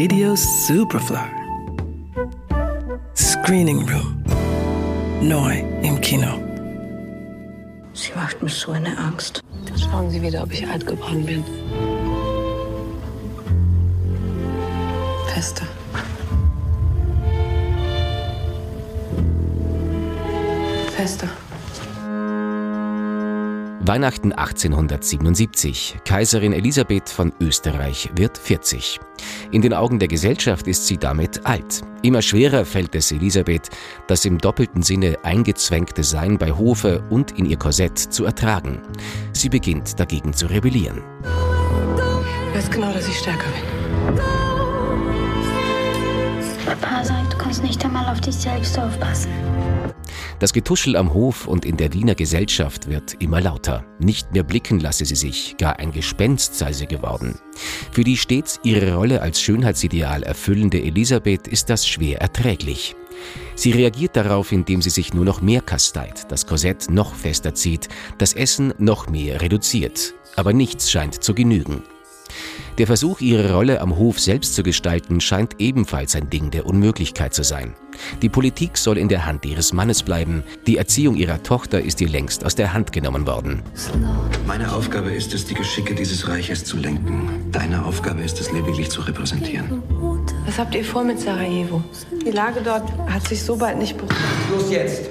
Radio Superfly. Screening Room. Neu im Kino. Sie macht mir so eine Angst. Schauen Sie wieder, ob ich alt geworden bin. Fester. Fester. Weihnachten 1877. Kaiserin Elisabeth von Österreich wird 40. In den Augen der Gesellschaft ist sie damit alt. Immer schwerer fällt es Elisabeth, das im doppelten Sinne eingezwängte Sein bei Hofe und in ihr Korsett zu ertragen. Sie beginnt dagegen zu rebellieren. Ich weiß genau, dass ich stärker bin. Papa sagt, du kannst nicht einmal auf dich selbst aufpassen. Das Getuschel am Hof und in der Wiener Gesellschaft wird immer lauter. Nicht mehr blicken lasse sie sich, gar ein Gespenst sei sie geworden. Für die stets ihre Rolle als Schönheitsideal erfüllende Elisabeth ist das schwer erträglich. Sie reagiert darauf, indem sie sich nur noch mehr kasteit, das Korsett noch fester zieht, das Essen noch mehr reduziert. Aber nichts scheint zu genügen. Der Versuch, ihre Rolle am Hof selbst zu gestalten, scheint ebenfalls ein Ding der Unmöglichkeit zu sein. Die Politik soll in der Hand ihres Mannes bleiben. Die Erziehung ihrer Tochter ist ihr längst aus der Hand genommen worden. Meine Aufgabe ist es, die Geschicke dieses Reiches zu lenken. Deine Aufgabe ist es, lediglich zu repräsentieren. Was habt ihr vor mit Sarajevo? Die Lage dort hat sich so bald nicht beruhigt. Los jetzt!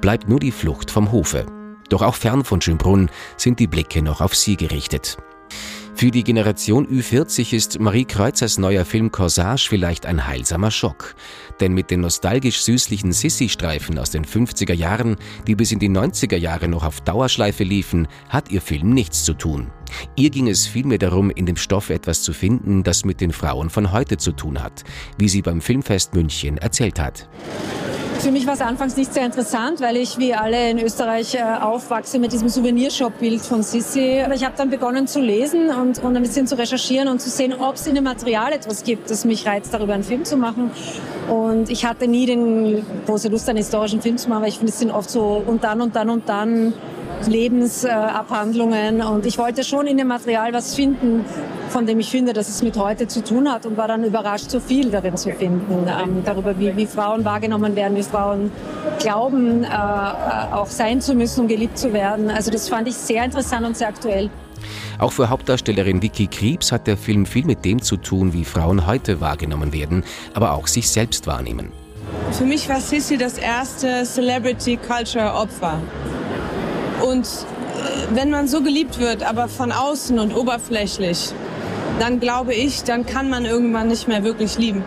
Bleibt nur die Flucht vom Hofe. Doch auch fern von Schönbrunn sind die Blicke noch auf sie gerichtet. Für die Generation Ü40 ist Marie Kreuzers neuer Film Corsage vielleicht ein heilsamer Schock. Denn mit den nostalgisch-süßlichen Sissi-Streifen aus den 50er Jahren, die bis in die 90er Jahre noch auf Dauerschleife liefen, hat ihr Film nichts zu tun. Ihr ging es vielmehr darum, in dem Stoff etwas zu finden, das mit den Frauen von heute zu tun hat, wie sie beim Filmfest München erzählt hat. Für mich war es anfangs nicht sehr interessant, weil ich wie alle in Österreich äh, aufwachse mit diesem Souvenirshop-Bild von Sissi. Aber ich habe dann begonnen zu lesen und, und ein bisschen zu recherchieren und zu sehen, ob es in dem Material etwas gibt, das mich reizt, darüber einen Film zu machen. Und ich hatte nie den große Lust, einen historischen Film zu machen, weil ich finde, es sind oft so und dann und dann und dann Lebensabhandlungen. und ich wollte schon in dem Material was finden, von dem ich finde, dass es mit heute zu tun hat und war dann überrascht, so viel darin zu finden, ähm, darüber, wie, wie, Frauen wahrgenommen werden, wie Frauen glauben, äh, auch sein zu müssen, um geliebt zu werden. Also das fand ich sehr interessant und sehr aktuell. Auch für Hauptdarstellerin Vicky Kriebs hat der Film viel mit dem zu tun, wie Frauen heute wahrgenommen werden, aber auch sich selbst wahrnehmen. Für mich war Sissy das erste Celebrity Culture Opfer. Und äh, wenn man so geliebt wird, aber von außen und oberflächlich, dann glaube ich, dann kann man irgendwann nicht mehr wirklich lieben.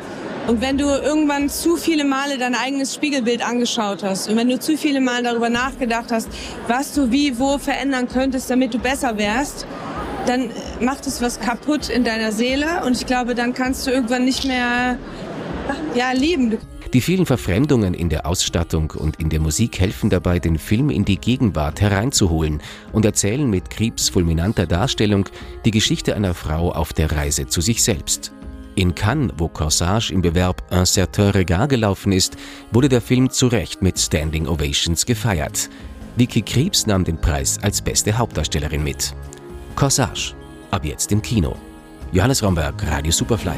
Und wenn du irgendwann zu viele Male dein eigenes Spiegelbild angeschaut hast und wenn du zu viele Male darüber nachgedacht hast, was du wie, wo verändern könntest, damit du besser wärst, dann macht es was kaputt in deiner Seele und ich glaube, dann kannst du irgendwann nicht mehr ja, lieben. Die vielen Verfremdungen in der Ausstattung und in der Musik helfen dabei, den Film in die Gegenwart hereinzuholen und erzählen mit Kriebs fulminanter Darstellung die Geschichte einer Frau auf der Reise zu sich selbst. In Cannes, wo Corsage im Bewerb Un certain regard gelaufen ist, wurde der Film zu Recht mit Standing Ovations gefeiert. Vicky Kriebs nahm den Preis als beste Hauptdarstellerin mit. Corsage, ab jetzt im Kino. Johannes Romberg, Radio Superfly.